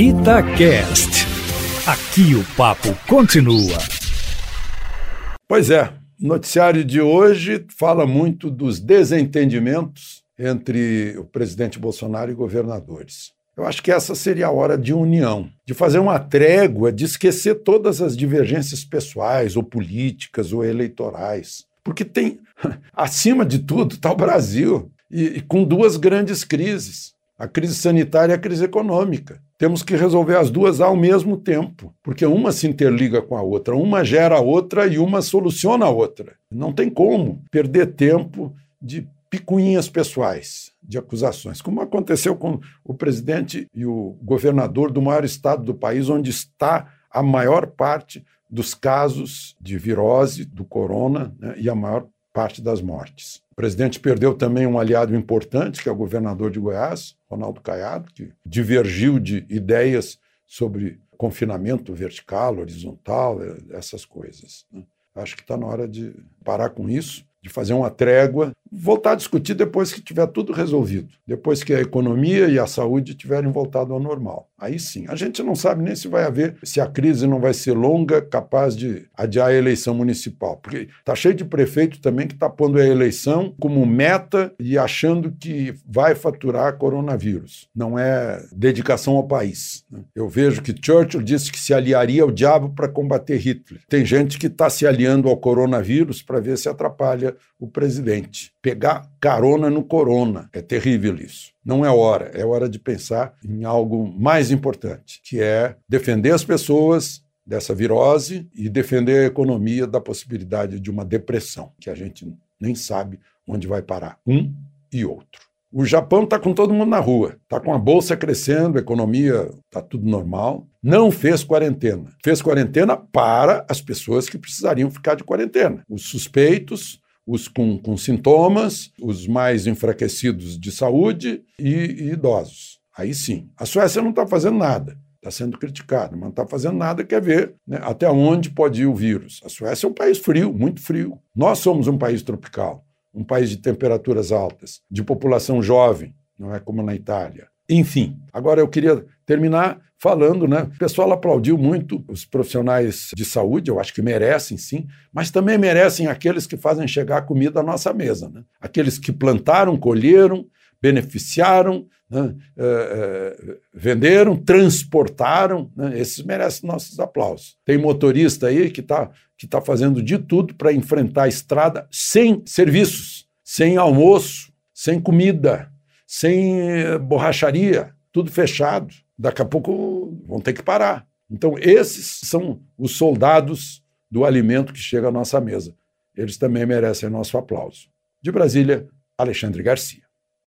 Itacast. Aqui o papo continua. Pois é, o noticiário de hoje fala muito dos desentendimentos entre o presidente Bolsonaro e governadores. Eu acho que essa seria a hora de união, de fazer uma trégua, de esquecer todas as divergências pessoais, ou políticas, ou eleitorais. Porque tem, acima de tudo, está o Brasil, e, e com duas grandes crises: a crise sanitária e a crise econômica. Temos que resolver as duas ao mesmo tempo, porque uma se interliga com a outra, uma gera a outra e uma soluciona a outra. Não tem como perder tempo de picuinhas pessoais, de acusações, como aconteceu com o presidente e o governador do maior estado do país, onde está a maior parte dos casos de virose do corona né, e a maior parte das mortes. O presidente perdeu também um aliado importante, que é o governador de Goiás, Ronaldo Caiado, que divergiu de ideias sobre confinamento vertical, horizontal, essas coisas. Né. Acho que está na hora de parar com isso de fazer uma trégua, voltar a discutir depois que tiver tudo resolvido, depois que a economia e a saúde tiverem voltado ao normal. Aí sim, a gente não sabe nem se vai haver, se a crise não vai ser longa, capaz de adiar a eleição municipal, porque está cheio de prefeito também que está pondo a eleição como meta e achando que vai faturar coronavírus. Não é dedicação ao país. Né? Eu vejo que Churchill disse que se aliaria ao diabo para combater Hitler. Tem gente que está se aliando ao coronavírus para ver se atrapalha o presidente. Pegar carona no corona. É terrível isso. Não é hora, é hora de pensar em algo mais importante, que é defender as pessoas dessa virose e defender a economia da possibilidade de uma depressão, que a gente nem sabe onde vai parar, um e outro. O Japão está com todo mundo na rua, está com a bolsa crescendo, a economia está tudo normal. Não fez quarentena. Fez quarentena para as pessoas que precisariam ficar de quarentena. Os suspeitos, os com, com sintomas, os mais enfraquecidos de saúde e, e idosos. Aí sim. A Suécia não está fazendo nada está sendo criticada, mas não está fazendo nada, quer ver né, até onde pode ir o vírus. A Suécia é um país frio, muito frio. Nós somos um país tropical, um país de temperaturas altas, de população jovem, não é como na Itália. Enfim, agora eu queria terminar falando, né? O pessoal aplaudiu muito os profissionais de saúde, eu acho que merecem sim, mas também merecem aqueles que fazem chegar a comida à nossa mesa, né? Aqueles que plantaram, colheram, beneficiaram, né? é, é, venderam, transportaram, né? esses merecem nossos aplausos. Tem motorista aí que está que tá fazendo de tudo para enfrentar a estrada sem serviços, sem almoço, sem comida, sem eh, borracharia, tudo fechado. Daqui a pouco vão ter que parar. Então, esses são os soldados do alimento que chega à nossa mesa. Eles também merecem nosso aplauso. De Brasília, Alexandre Garcia.